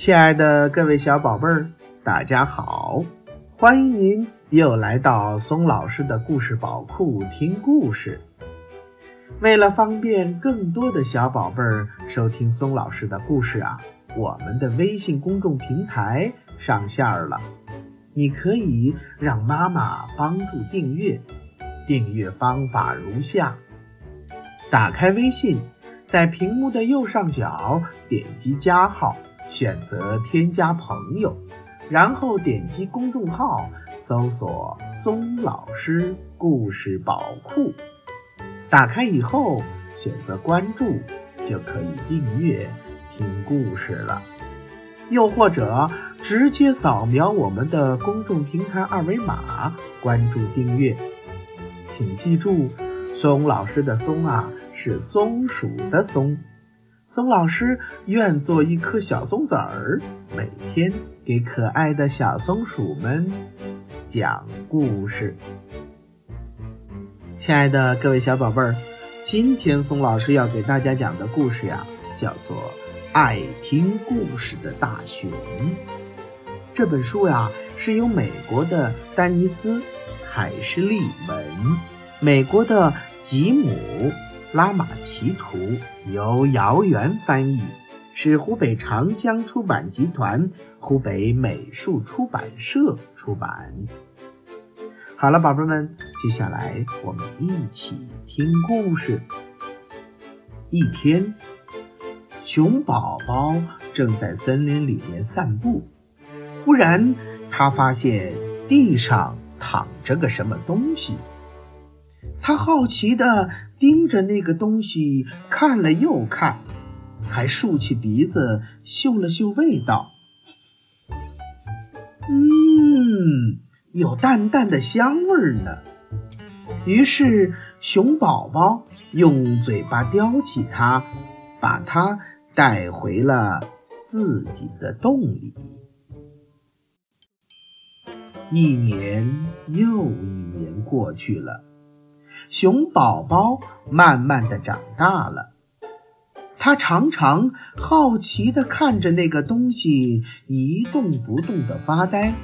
亲爱的各位小宝贝儿，大家好！欢迎您又来到松老师的故事宝库听故事。为了方便更多的小宝贝儿收听松老师的故事啊，我们的微信公众平台上线了。你可以让妈妈帮助订阅，订阅方法如下：打开微信，在屏幕的右上角点击加号。选择添加朋友，然后点击公众号，搜索“松老师故事宝库”。打开以后，选择关注，就可以订阅听故事了。又或者直接扫描我们的公众平台二维码，关注订阅。请记住，松老师的“松”啊，是松鼠的“松”。松老师愿做一颗小松子儿，每天给可爱的小松鼠们讲故事。亲爱的各位小宝贝儿，今天松老师要给大家讲的故事呀，叫做《爱听故事的大熊》。这本书呀，是由美国的丹尼斯·海什利文，美国的吉姆。拉玛奇图由姚元翻译，是湖北长江出版集团湖北美术出版社出版。好了，宝贝们，接下来我们一起听故事。一天，熊宝宝正在森林里面散步，忽然他发现地上躺着个什么东西。他好奇地盯着那个东西看了又看，还竖起鼻子嗅了嗅味道。嗯，有淡淡的香味儿呢。于是熊宝宝用嘴巴叼起它，把它带回了自己的洞里。一年又一年过去了。熊宝宝慢慢的长大了，他常常好奇的看着那个东西一动不动的发呆。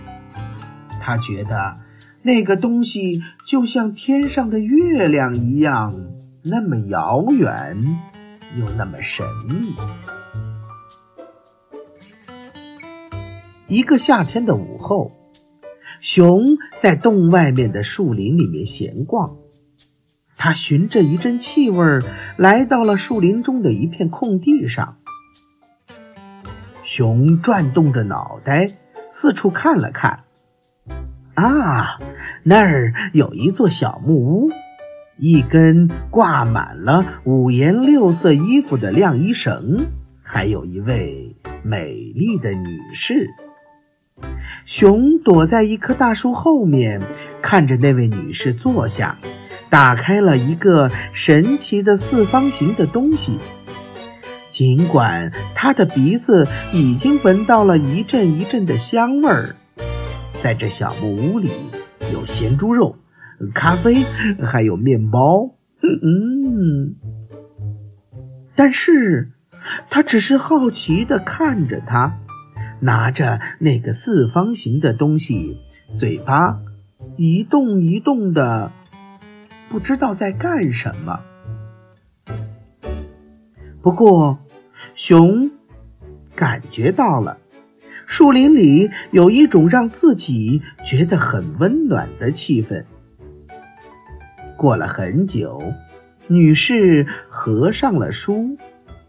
他觉得那个东西就像天上的月亮一样，那么遥远又那么神秘。一个夏天的午后，熊在洞外面的树林里面闲逛。他循着一阵气味，来到了树林中的一片空地上。熊转动着脑袋，四处看了看。啊，那儿有一座小木屋，一根挂满了五颜六色衣服的晾衣绳，还有一位美丽的女士。熊躲在一棵大树后面，看着那位女士坐下。打开了一个神奇的四方形的东西，尽管他的鼻子已经闻到了一阵一阵的香味儿，在这小木屋里有咸猪肉、咖啡，还有面包。嗯，但是他只是好奇地看着他，拿着那个四方形的东西，嘴巴一动一动的。不知道在干什么。不过，熊感觉到了，树林里有一种让自己觉得很温暖的气氛。过了很久，女士合上了书，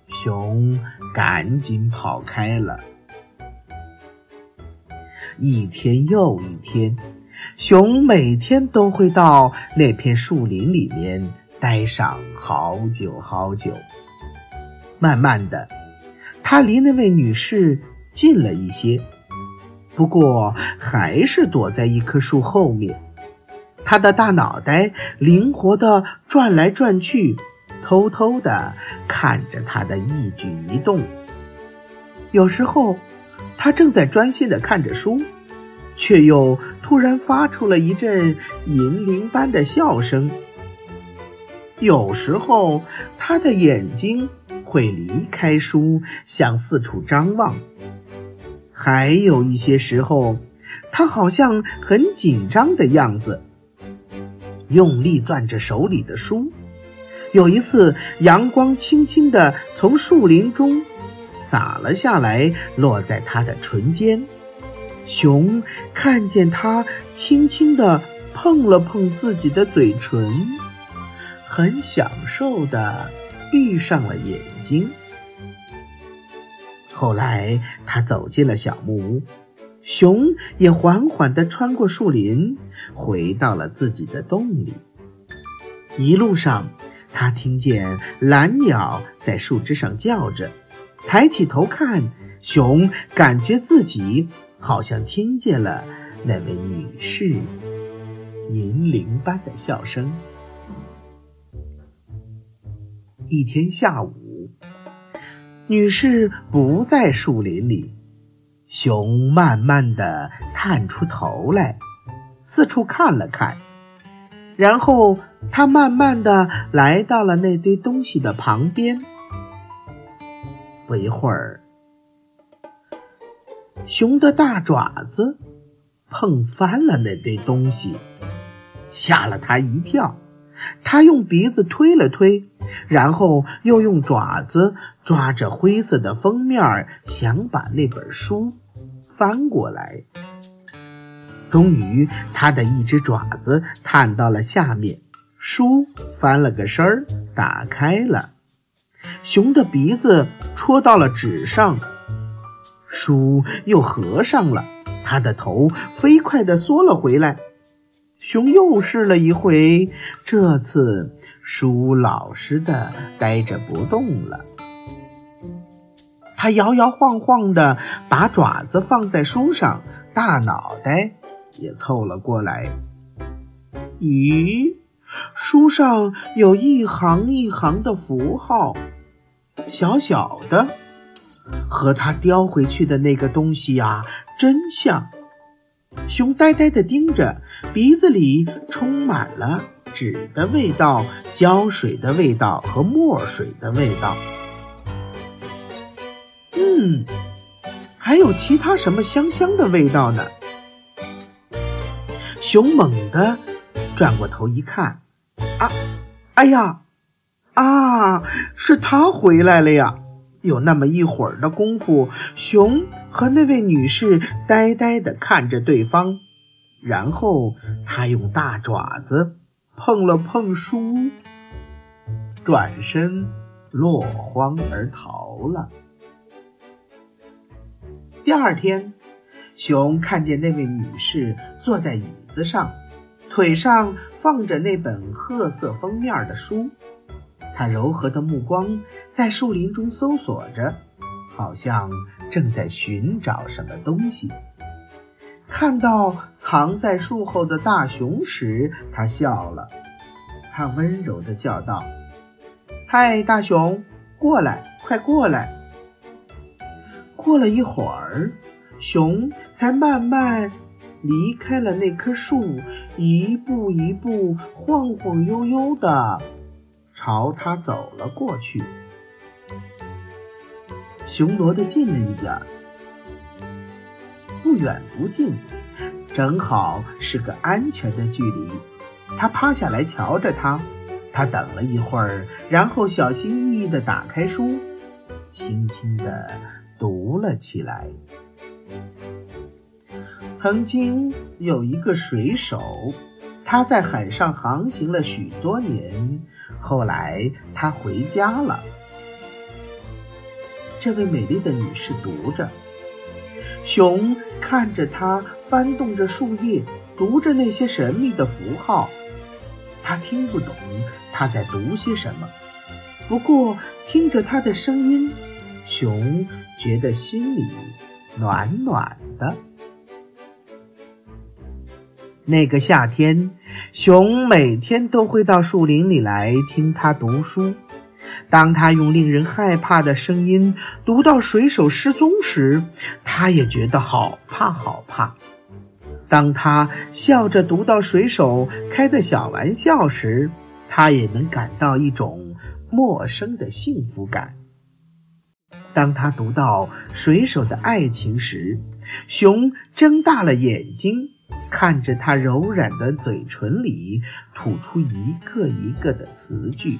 熊赶紧跑开了。一天又一天。熊每天都会到那片树林里面待上好久好久。慢慢的，他离那位女士近了一些，不过还是躲在一棵树后面。他的大脑袋灵活的转来转去，偷偷的看着她的一举一动。有时候，他正在专心的看着书。却又突然发出了一阵银铃般的笑声。有时候，他的眼睛会离开书，向四处张望；还有一些时候，他好像很紧张的样子，用力攥着手里的书。有一次，阳光轻轻地从树林中洒了下来，落在他的唇间。熊看见它轻轻地碰了碰自己的嘴唇，很享受地闭上了眼睛。后来，它走进了小木屋，熊也缓缓地穿过树林，回到了自己的洞里。一路上，它听见蓝鸟在树枝上叫着，抬起头看，熊感觉自己好像听见了那位女士银铃般的笑声。一天下午。女士不在树林里，熊慢慢的探出头来，四处看了看，然后他慢慢的来到了那堆东西的旁边。不一会儿，熊的大爪子碰翻了那堆东西，吓了他一跳。他用鼻子推了推，然后又用爪子抓着灰色的封面，想把那本书翻过来。终于，他的一只爪子探到了下面，书翻了个身儿，打开了。熊的鼻子戳到了纸上，书又合上了。他的头飞快地缩了回来。熊又试了一回，这次书老实的呆着不动了。他摇摇晃晃的把爪子放在书上，大脑袋也凑了过来。咦，书上有一行一行的符号，小小的，和他叼回去的那个东西呀，真像。熊呆呆地盯着，鼻子里充满了纸的味道、胶水的味道和墨水的味道。嗯，还有其他什么香香的味道呢？熊猛地转过头一看，啊，哎呀，啊，是他回来了呀！有那么一会儿的功夫，熊和那位女士呆呆地看着对方，然后他用大爪子碰了碰书，转身落荒而逃了。第二天，熊看见那位女士坐在椅子上，腿上放着那本褐色封面的书。他柔和的目光在树林中搜索着，好像正在寻找什么东西。看到藏在树后的大熊时，他笑了。他温柔地叫道：“嗨，大熊，过来，快过来！”过了一会儿，熊才慢慢离开了那棵树，一步一步，晃晃悠悠的。朝他走了过去，熊挪得近了一点儿，不远不近，正好是个安全的距离。他趴下来瞧着他，他等了一会儿，然后小心翼翼地打开书，轻轻地读了起来。曾经有一个水手，他在海上航行了许多年。后来他回家了。这位美丽的女士读着，熊看着她翻动着树叶，读着那些神秘的符号。他听不懂她在读些什么，不过听着她的声音，熊觉得心里暖暖的。那个夏天，熊每天都会到树林里来听他读书。当他用令人害怕的声音读到水手失踪时，他也觉得好怕好怕。当他笑着读到水手开的小玩笑时，他也能感到一种陌生的幸福感。当他读到水手的爱情时，熊睁大了眼睛，看着他柔软的嘴唇里吐出一个一个的词句。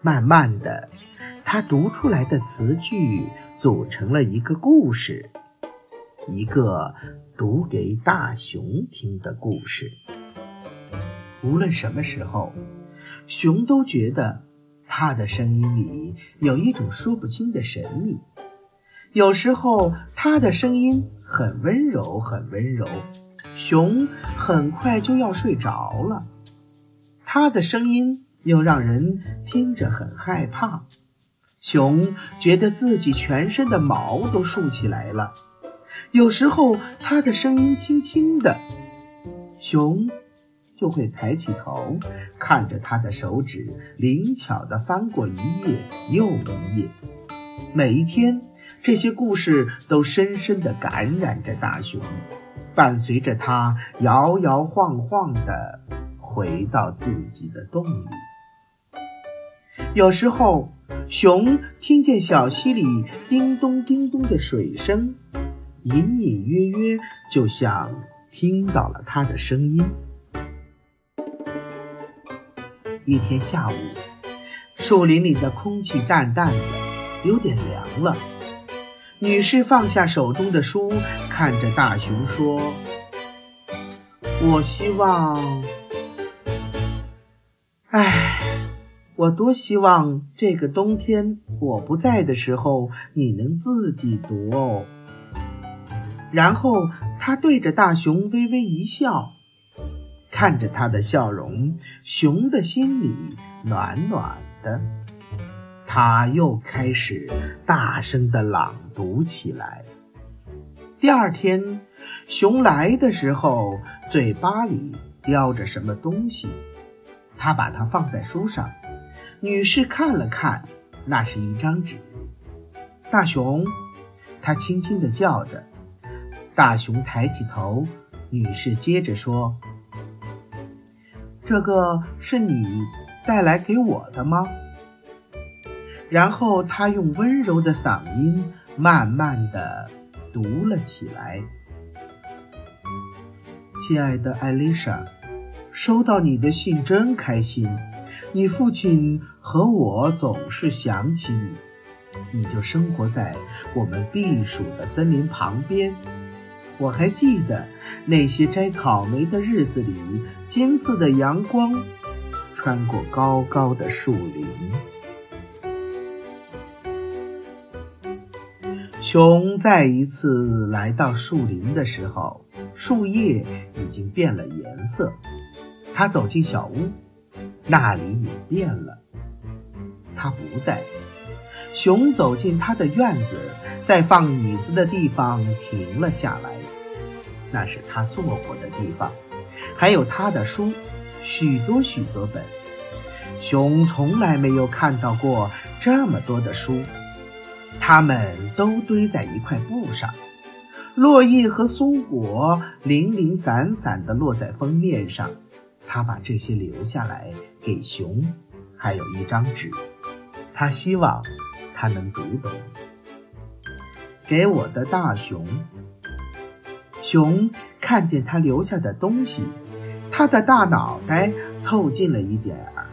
慢慢的，他读出来的词句组成了一个故事，一个读给大熊听的故事。无论什么时候，熊都觉得。他的声音里有一种说不清的神秘，有时候他的声音很温柔，很温柔，熊很快就要睡着了。他的声音又让人听着很害怕，熊觉得自己全身的毛都竖起来了。有时候他的声音轻轻的，熊。就会抬起头，看着他的手指灵巧地翻过一页又一页。每一天，这些故事都深深地感染着大熊，伴随着他摇摇晃晃地回到自己的洞里。有时候，熊听见小溪里叮咚叮咚的水声，隐隐约约，就像听到了他的声音。一天下午，树林里的空气淡淡的，有点凉了。女士放下手中的书，看着大熊说：“我希望，唉，我多希望这个冬天我不在的时候，你能自己读哦。”然后她对着大熊微微一笑。看着他的笑容，熊的心里暖暖的。他又开始大声的朗读起来。第二天，熊来的时候，嘴巴里叼着什么东西，他把它放在书上。女士看了看，那是一张纸。大熊，他轻轻的叫着。大熊抬起头，女士接着说。这个是你带来给我的吗？然后他用温柔的嗓音慢慢的读了起来：“亲爱的艾丽莎，收到你的信真开心。你父亲和我总是想起你。你就生活在我们避暑的森林旁边。”我还记得那些摘草莓的日子里，金色的阳光穿过高高的树林。熊再一次来到树林的时候，树叶已经变了颜色。他走进小屋，那里也变了。他不在。熊走进他的院子，在放椅子的地方停了下来。那是他坐过的地方，还有他的书，许多许多本。熊从来没有看到过这么多的书，它们都堆在一块布上，落叶和松果零零散散地落在封面上。他把这些留下来给熊，还有一张纸，他希望他能读懂。给我的大熊。熊看见他留下的东西，他的大脑袋凑近了一点儿。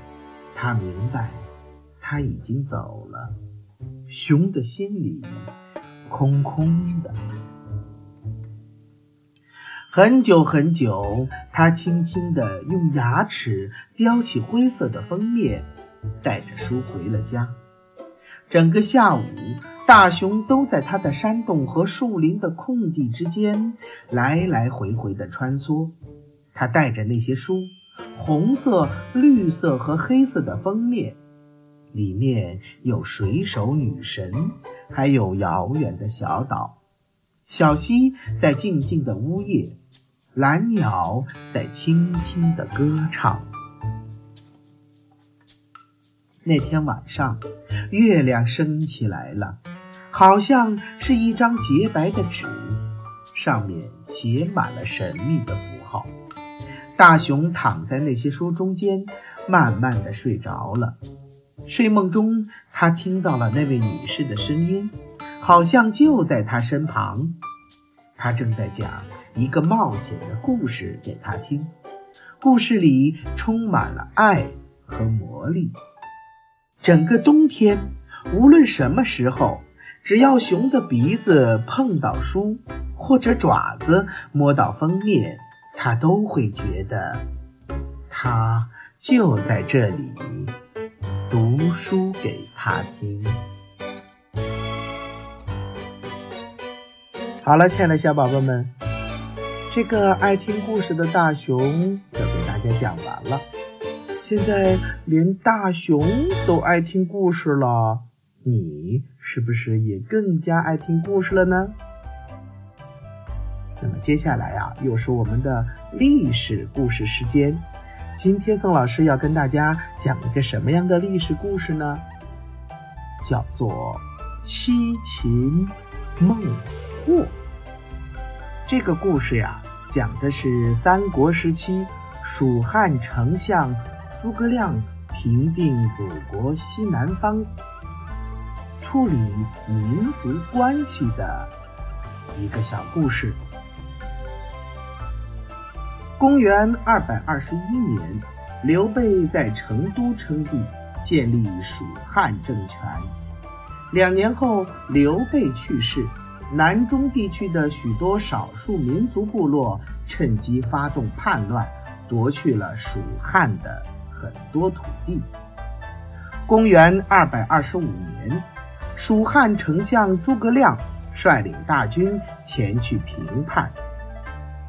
他明白，他已经走了。熊的心里空空的。很久很久，他轻轻地用牙齿叼起灰色的封面，带着书回了家。整个下午，大熊都在他的山洞和树林的空地之间来来回回地穿梭。他带着那些书，红色、绿色和黑色的封面，里面有水手女神，还有遥远的小岛。小溪在静静的呜咽，蓝鸟在轻轻的歌唱。那天晚上，月亮升起来了，好像是一张洁白的纸，上面写满了神秘的符号。大熊躺在那些书中间，慢慢的睡着了。睡梦中，他听到了那位女士的声音，好像就在他身旁。她正在讲一个冒险的故事给他听，故事里充满了爱和魔力。整个冬天，无论什么时候，只要熊的鼻子碰到书，或者爪子摸到封面，他都会觉得，他就在这里。读书给他听。好了，亲爱的小宝贝们，这个爱听故事的大熊要给大家讲完了。现在连大熊都爱听故事了，你是不是也更加爱听故事了呢？那么接下来啊，又是我们的历史故事时间。今天宋老师要跟大家讲一个什么样的历史故事呢？叫做七擒孟获。这个故事呀，讲的是三国时期蜀汉丞相诸葛亮平定祖国西南方、处理民族关系的一个小故事。公元二百二十一年，刘备在成都称帝，建立蜀汉政权。两年后，刘备去世，南中地区的许多少数民族部落趁机发动叛乱，夺去了蜀汉的很多土地。公元二百二十五年，蜀汉丞相诸葛亮率领大军前去平叛。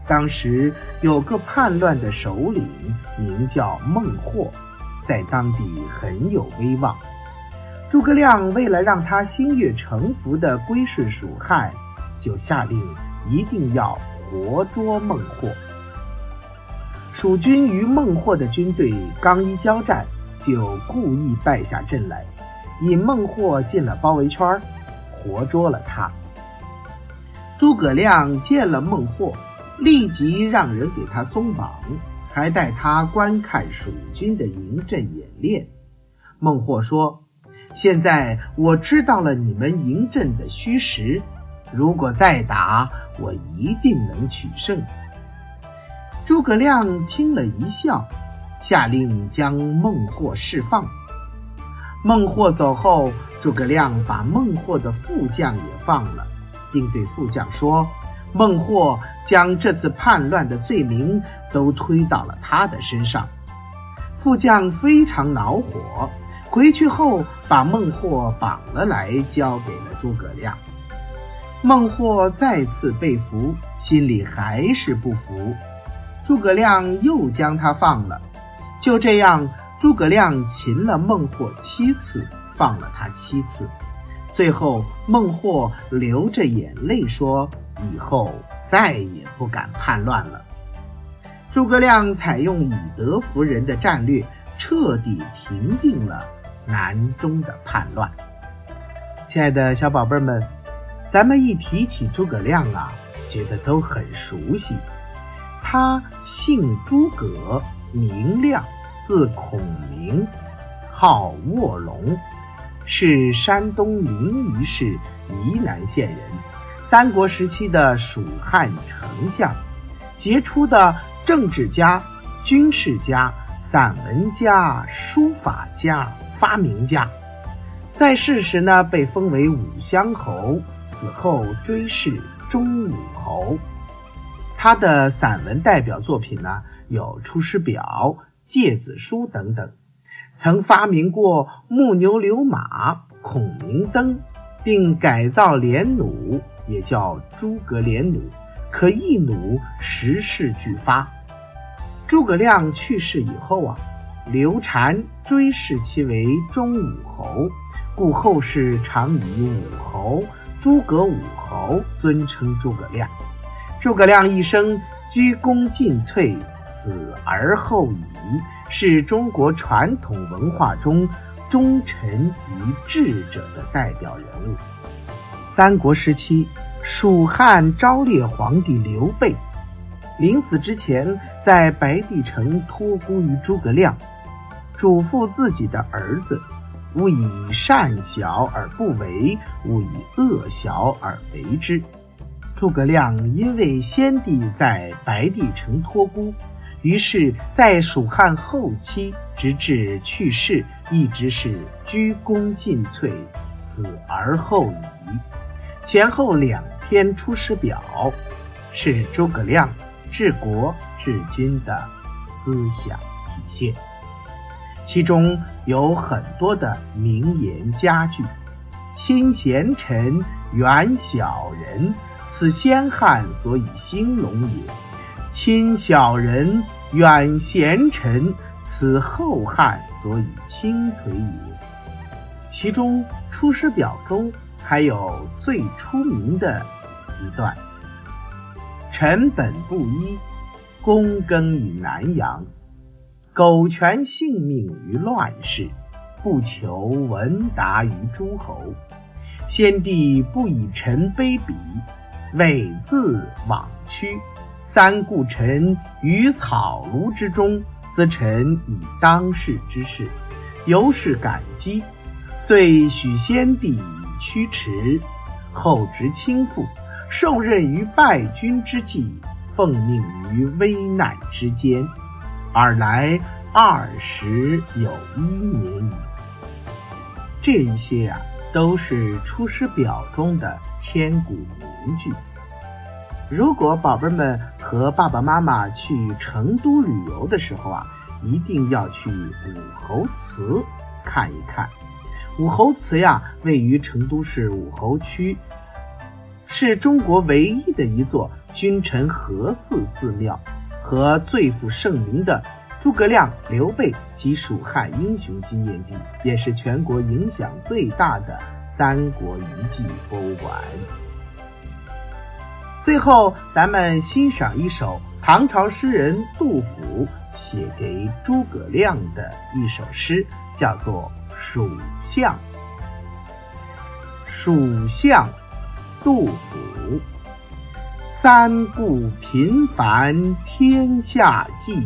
当时有个叛乱的首领，名叫孟获，在当地很有威望。诸葛亮为了让他心悦诚服地归顺蜀汉，就下令一定要活捉孟获。蜀军与孟获的军队刚一交战，就故意败下阵来，引孟获进了包围圈，活捉了他。诸葛亮见了孟获。立即让人给他松绑，还带他观看蜀军的营阵演练。孟获说：“现在我知道了你们营阵的虚实，如果再打，我一定能取胜。”诸葛亮听了一笑，下令将孟获释放。孟获走后，诸葛亮把孟获的副将也放了，并对副将说。孟获将这次叛乱的罪名都推到了他的身上，副将非常恼火，回去后把孟获绑了来，交给了诸葛亮。孟获再次被俘，心里还是不服，诸葛亮又将他放了。就这样，诸葛亮擒了孟获七次，放了他七次，最后孟获流着眼泪说。以后再也不敢叛乱了。诸葛亮采用以德服人的战略，彻底平定了南中的叛乱。亲爱的小宝贝们，咱们一提起诸葛亮啊，觉得都很熟悉。他姓诸葛，名亮，字孔明，号卧龙，是山东临沂市沂南县人。三国时期的蜀汉丞相，杰出的政治家、军事家、散文家、书法家、发明家，在世时呢被封为武乡侯，死后追谥忠武侯。他的散文代表作品呢有《出师表》《诫子书》等等，曾发明过木牛流马、孔明灯，并改造连弩。也叫诸葛连弩，可一弩十式俱发。诸葛亮去世以后啊，刘禅追谥其为忠武侯，故后世常以武侯、诸葛武侯尊称诸葛亮。诸葛亮一生鞠躬尽瘁，死而后已，是中国传统文化中忠臣与智者的代表人物。三国时期，蜀汉昭烈皇帝刘备临死之前，在白帝城托孤于诸葛亮，嘱咐自己的儿子勿以善小而不为，勿以恶小而为之。诸葛亮因为先帝在白帝城托孤，于是，在蜀汉后期直至去世，一直是鞠躬尽瘁，死而后已。前后两篇《出师表》，是诸葛亮治国治军的思想体现。其中有很多的名言佳句：“亲贤臣，远小人。”此先汉所以兴隆也，亲小人，远贤臣，此后汉所以倾颓也。其中《出师表》中还有最出名的一段：“臣本布衣，躬耕于南阳，苟全性命于乱世，不求闻达于诸侯。先帝不以臣卑鄙。”猥自枉屈，三顾臣于草庐之中，则臣以当世之事，由是感激，遂许先帝以驱驰，后值倾覆，受任于败军之际，奉命于危难之间，尔来二十有一年矣。这一些呀。都是《出师表》中的千古名句。如果宝贝们和爸爸妈妈去成都旅游的时候啊，一定要去武侯祠看一看。武侯祠呀，位于成都市武侯区，是中国唯一的一座君臣合祀寺庙和最负盛名的。诸葛亮、刘备及蜀汉英雄纪念地，也是全国影响最大的三国遗迹博物馆。最后，咱们欣赏一首唐朝诗人杜甫写给诸葛亮的一首诗，叫做《蜀相》。蜀相，杜甫。三顾频烦天下计。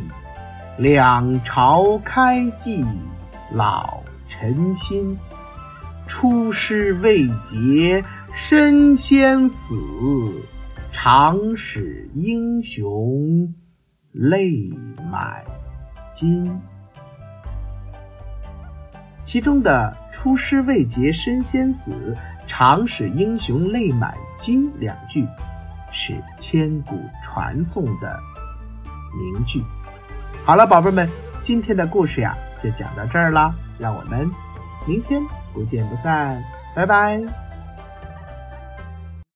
两朝开济老臣心，出师未捷身先死，常使英雄泪满襟。其中的“出师未捷身先死，常使英雄泪满襟”两句，是千古传颂的名句。好了，宝贝们，今天的故事呀就讲到这儿了，让我们明天不见不散，拜拜。